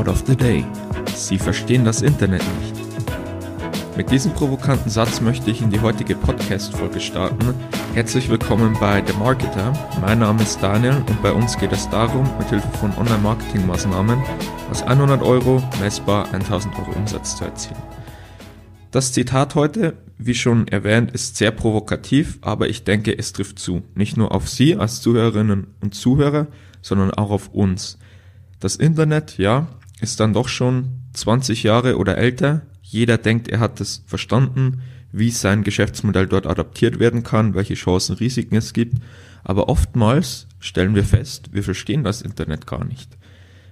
Thought of the Day. Sie verstehen das Internet nicht. Mit diesem provokanten Satz möchte ich in die heutige Podcast-Folge starten. Herzlich willkommen bei The Marketer. Mein Name ist Daniel und bei uns geht es darum, mithilfe von Online-Marketing-Maßnahmen aus 100 Euro messbar 1000 Euro Umsatz zu erzielen. Das Zitat heute, wie schon erwähnt, ist sehr provokativ, aber ich denke, es trifft zu. Nicht nur auf Sie als Zuhörerinnen und Zuhörer, sondern auch auf uns. Das Internet, ja, ist dann doch schon 20 Jahre oder älter. Jeder denkt, er hat es verstanden, wie sein Geschäftsmodell dort adaptiert werden kann, welche Chancen, Risiken es gibt. Aber oftmals stellen wir fest, wir verstehen das Internet gar nicht.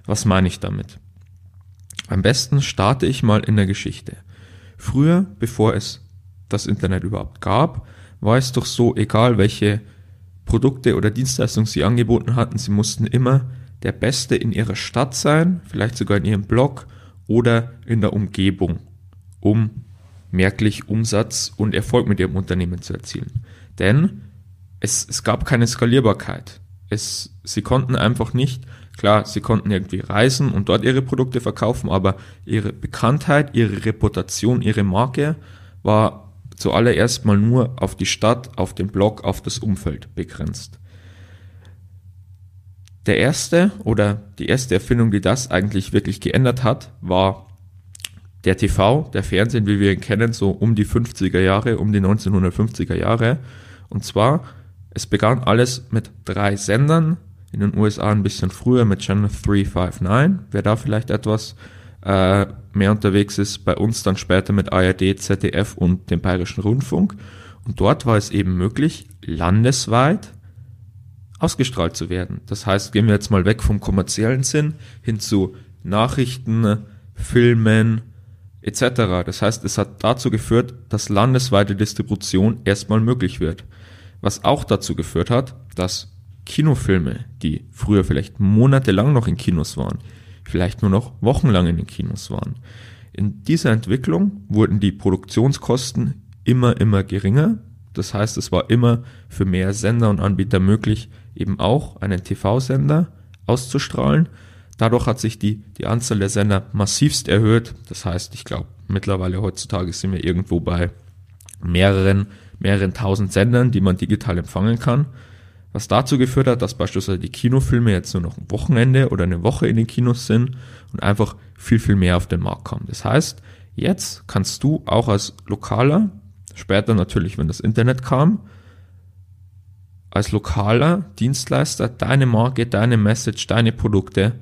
Was meine ich damit? Am besten starte ich mal in der Geschichte. Früher, bevor es das Internet überhaupt gab, war es doch so, egal welche Produkte oder Dienstleistungen sie angeboten hatten, sie mussten immer der Beste in ihrer Stadt sein, vielleicht sogar in ihrem Blog oder in der Umgebung, um merklich Umsatz und Erfolg mit ihrem Unternehmen zu erzielen. Denn es, es gab keine Skalierbarkeit. Es, sie konnten einfach nicht, klar, sie konnten irgendwie reisen und dort ihre Produkte verkaufen, aber ihre Bekanntheit, ihre Reputation, ihre Marke war zuallererst mal nur auf die Stadt, auf den Blog, auf das Umfeld begrenzt. Der erste oder die erste Erfindung, die das eigentlich wirklich geändert hat, war der TV, der Fernsehen, wie wir ihn kennen, so um die 50er Jahre, um die 1950er Jahre. Und zwar, es begann alles mit drei Sendern, in den USA ein bisschen früher mit Channel 359, wer da vielleicht etwas äh, mehr unterwegs ist, bei uns dann später mit ARD, ZDF und dem Bayerischen Rundfunk. Und dort war es eben möglich, landesweit ausgestrahlt zu werden. Das heißt, gehen wir jetzt mal weg vom kommerziellen Sinn hin zu Nachrichten, Filmen etc. Das heißt, es hat dazu geführt, dass landesweite Distribution erstmal möglich wird. Was auch dazu geführt hat, dass Kinofilme, die früher vielleicht monatelang noch in Kinos waren, vielleicht nur noch wochenlang in den Kinos waren. In dieser Entwicklung wurden die Produktionskosten immer, immer geringer. Das heißt, es war immer für mehr Sender und Anbieter möglich, eben auch einen TV-Sender auszustrahlen. Dadurch hat sich die, die Anzahl der Sender massivst erhöht. Das heißt, ich glaube, mittlerweile heutzutage sind wir irgendwo bei mehreren, mehreren tausend Sendern, die man digital empfangen kann. Was dazu geführt hat, dass beispielsweise die Kinofilme jetzt nur noch ein Wochenende oder eine Woche in den Kinos sind und einfach viel, viel mehr auf den Markt kommen. Das heißt, jetzt kannst du auch als Lokaler, später natürlich, wenn das Internet kam, als lokaler Dienstleister deine Marke, deine Message, deine Produkte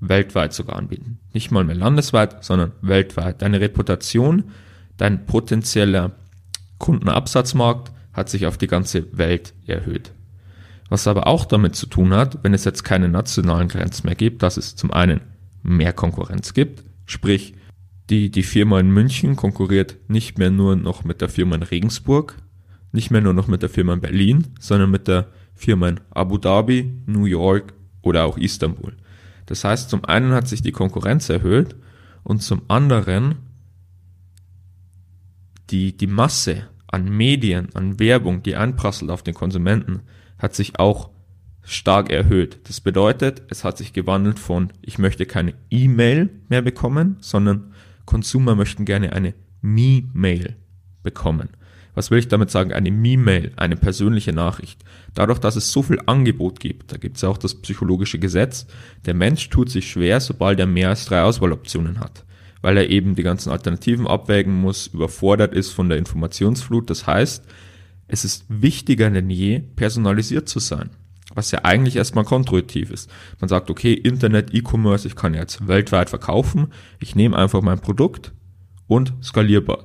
weltweit sogar anbieten. Nicht mal mehr landesweit, sondern weltweit. Deine Reputation, dein potenzieller Kundenabsatzmarkt hat sich auf die ganze Welt erhöht. Was aber auch damit zu tun hat, wenn es jetzt keine nationalen Grenzen mehr gibt, dass es zum einen mehr Konkurrenz gibt, sprich die, die Firma in München konkurriert nicht mehr nur noch mit der Firma in Regensburg, nicht mehr nur noch mit der Firma in Berlin, sondern mit der Firma in Abu Dhabi, New York oder auch Istanbul. Das heißt, zum einen hat sich die Konkurrenz erhöht und zum anderen die, die Masse an Medien, an Werbung, die einprasselt auf den Konsumenten, hat sich auch stark erhöht. Das bedeutet, es hat sich gewandelt von, ich möchte keine E-Mail mehr bekommen, sondern Konsumer möchten gerne eine Me-Mail bekommen. Was will ich damit sagen? Eine Me-Mail, eine persönliche Nachricht. Dadurch, dass es so viel Angebot gibt, da gibt es auch das psychologische Gesetz, der Mensch tut sich schwer, sobald er mehr als drei Auswahloptionen hat, weil er eben die ganzen Alternativen abwägen muss, überfordert ist von der Informationsflut. Das heißt, es ist wichtiger denn je, personalisiert zu sein. Was ja eigentlich erstmal kontrauitiv ist. Man sagt, okay, Internet, E-Commerce, ich kann jetzt weltweit verkaufen. Ich nehme einfach mein Produkt und skalierbar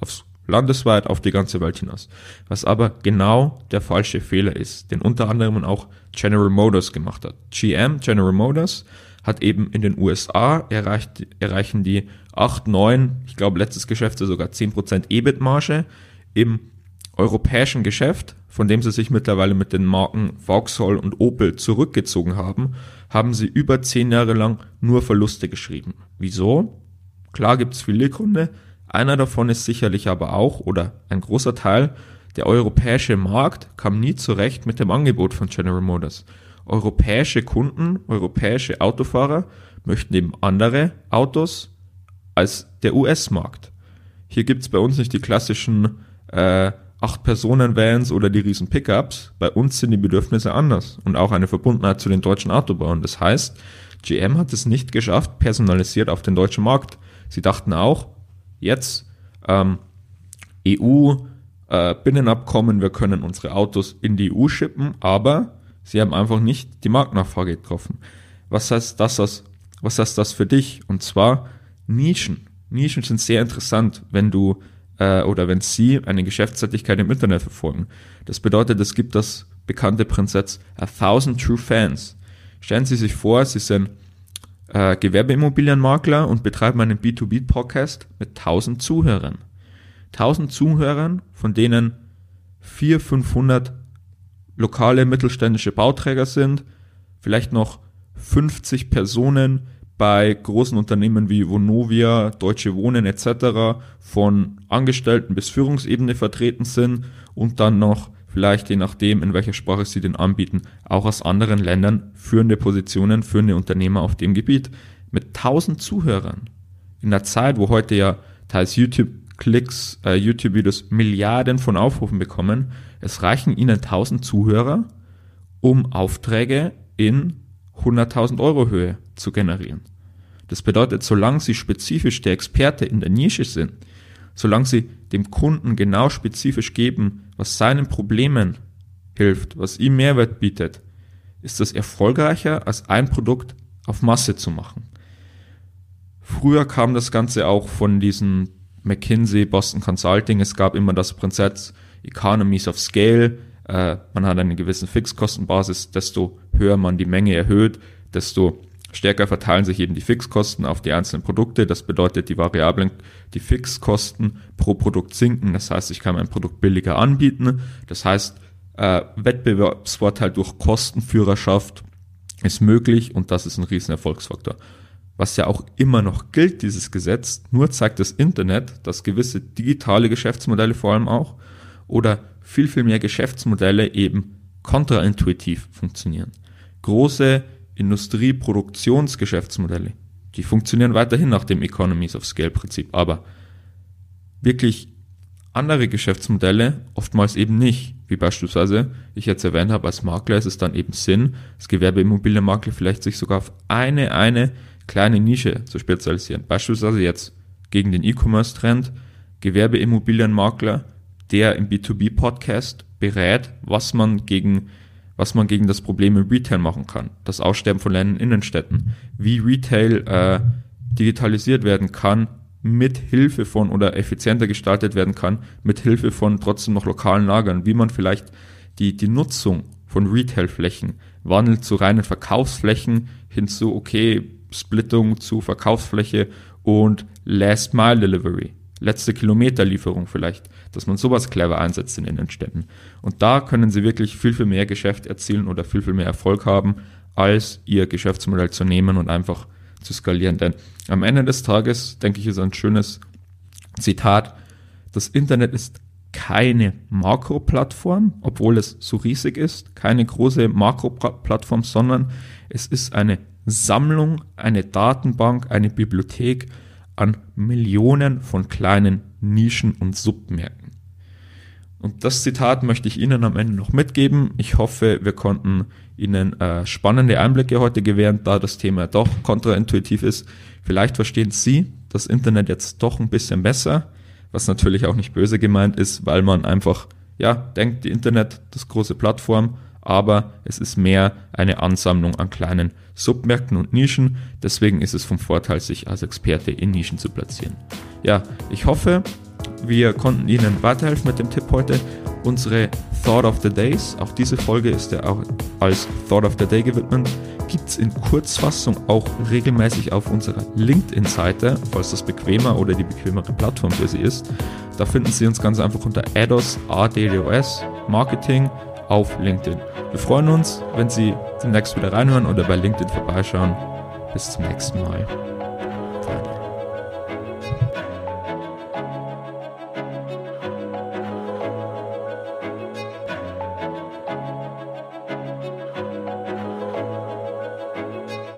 aufs landesweit auf die ganze Welt hinaus. Was aber genau der falsche Fehler ist, den unter anderem auch General Motors gemacht hat. GM, General Motors, hat eben in den USA erreicht, erreichen die 8, 9, ich glaube letztes Geschäft sogar 10% EBIT-Marge. Im europäischen Geschäft, von dem sie sich mittlerweile mit den Marken Vauxhall und Opel zurückgezogen haben, haben sie über zehn Jahre lang nur Verluste geschrieben. Wieso? Klar gibt es viele Gründe. Einer davon ist sicherlich aber auch, oder ein großer Teil, der europäische Markt kam nie zurecht mit dem Angebot von General Motors. europäische Kunden, europäische Autofahrer möchten eben andere Autos als der US-Markt. Hier gibt es bei uns nicht die klassischen äh, Acht-Personen-Vans oder die riesen Pickups. Bei uns sind die Bedürfnisse anders und auch eine Verbundenheit zu den deutschen Autobauern. Das heißt, GM hat es nicht geschafft, personalisiert auf den deutschen Markt. Sie dachten auch, jetzt ähm, EU, äh, Binnenabkommen, wir können unsere Autos in die EU schippen, aber sie haben einfach nicht die Marktnachfrage getroffen. Was heißt das, was, was heißt das für dich? Und zwar Nischen. Nischen sind sehr interessant, wenn du äh, oder wenn Sie eine Geschäftstätigkeit im Internet verfolgen. Das bedeutet, es gibt das bekannte Prinzip A Thousand True Fans. Stellen Sie sich vor, Sie sind äh, Gewerbeimmobilienmakler und betreiben einen B2B-Podcast mit 1000 Zuhörern. 1000 Zuhörern, von denen 400, 500 lokale mittelständische Bauträger sind, vielleicht noch 50 Personen bei großen Unternehmen wie Vonovia, Deutsche Wohnen etc. von Angestellten bis Führungsebene vertreten sind und dann noch vielleicht je nachdem, in welcher Sprache sie den anbieten, auch aus anderen Ländern führende Positionen, führende Unternehmer auf dem Gebiet. Mit 1000 Zuhörern. In der Zeit, wo heute ja teils YouTube-Klicks, äh, YouTube-Videos Milliarden von Aufrufen bekommen, es reichen ihnen 1000 Zuhörer, um Aufträge in 100.000 Euro Höhe zu generieren. Das bedeutet, solange Sie spezifisch der Experte in der Nische sind, solange Sie dem Kunden genau spezifisch geben, was seinen Problemen hilft, was ihm Mehrwert bietet, ist das erfolgreicher, als ein Produkt auf Masse zu machen. Früher kam das Ganze auch von diesen McKinsey, Boston Consulting. Es gab immer das Prinzip Economies of Scale. Äh, man hat eine gewisse Fixkostenbasis. Desto höher man die Menge erhöht, desto stärker verteilen sich eben die Fixkosten auf die einzelnen Produkte. Das bedeutet, die Variablen, die Fixkosten pro Produkt sinken. Das heißt, ich kann mein Produkt billiger anbieten. Das heißt, äh, Wettbewerbsvorteil durch Kostenführerschaft ist möglich und das ist ein riesen Erfolgsfaktor. Was ja auch immer noch gilt, dieses Gesetz, nur zeigt das Internet, dass gewisse digitale Geschäftsmodelle vor allem auch oder viel, viel mehr Geschäftsmodelle eben kontraintuitiv funktionieren. Große Industrieproduktionsgeschäftsmodelle. Die funktionieren weiterhin nach dem Economies of Scale Prinzip, aber wirklich andere Geschäftsmodelle oftmals eben nicht, wie beispielsweise ich jetzt erwähnt habe, als Makler ist es dann eben Sinn, das Gewerbeimmobilienmakler vielleicht sich sogar auf eine, eine kleine Nische zu spezialisieren. Beispielsweise jetzt gegen den E-Commerce-Trend, Gewerbeimmobilienmakler, der im B2B-Podcast berät, was man gegen was man gegen das Problem im Retail machen kann. Das Aussterben von kleinen Innenstädten. Wie Retail äh, digitalisiert werden kann, mit Hilfe von oder effizienter gestaltet werden kann, mit Hilfe von trotzdem noch lokalen Lagern. Wie man vielleicht die, die Nutzung von Retailflächen wandelt zu reinen Verkaufsflächen hin zu, okay, Splittung zu Verkaufsfläche und Last Mile Delivery letzte Kilometerlieferung vielleicht, dass man sowas clever einsetzt in Innenstädten. Und da können sie wirklich viel, viel mehr Geschäft erzielen oder viel, viel mehr Erfolg haben, als ihr Geschäftsmodell zu nehmen und einfach zu skalieren. Denn am Ende des Tages, denke ich, ist ein schönes Zitat, das Internet ist keine Makroplattform, obwohl es so riesig ist, keine große Makroplattform, sondern es ist eine Sammlung, eine Datenbank, eine Bibliothek an Millionen von kleinen Nischen und Submärkten. Und das Zitat möchte ich Ihnen am Ende noch mitgeben. Ich hoffe, wir konnten Ihnen äh, spannende Einblicke heute gewähren, da das Thema doch kontraintuitiv ist. Vielleicht verstehen Sie das Internet jetzt doch ein bisschen besser, was natürlich auch nicht böse gemeint ist, weil man einfach, ja, denkt, die Internet, das große Plattform, aber es ist mehr eine Ansammlung an kleinen Submärkten und Nischen. Deswegen ist es vom Vorteil, sich als Experte in Nischen zu platzieren. Ja, ich hoffe, wir konnten Ihnen weiterhelfen mit dem Tipp heute. Unsere Thought of the Days, auch diese Folge ist ja auch als Thought of the Day gewidmet, gibt es in Kurzfassung auch regelmäßig auf unserer LinkedIn-Seite, falls das bequemer oder die bequemere Plattform für Sie ist. Da finden Sie uns ganz einfach unter ADOS, ADDOS, Marketing auf LinkedIn. Wir freuen uns, wenn Sie demnächst wieder reinhören oder bei LinkedIn vorbeischauen. Bis zum nächsten Mal.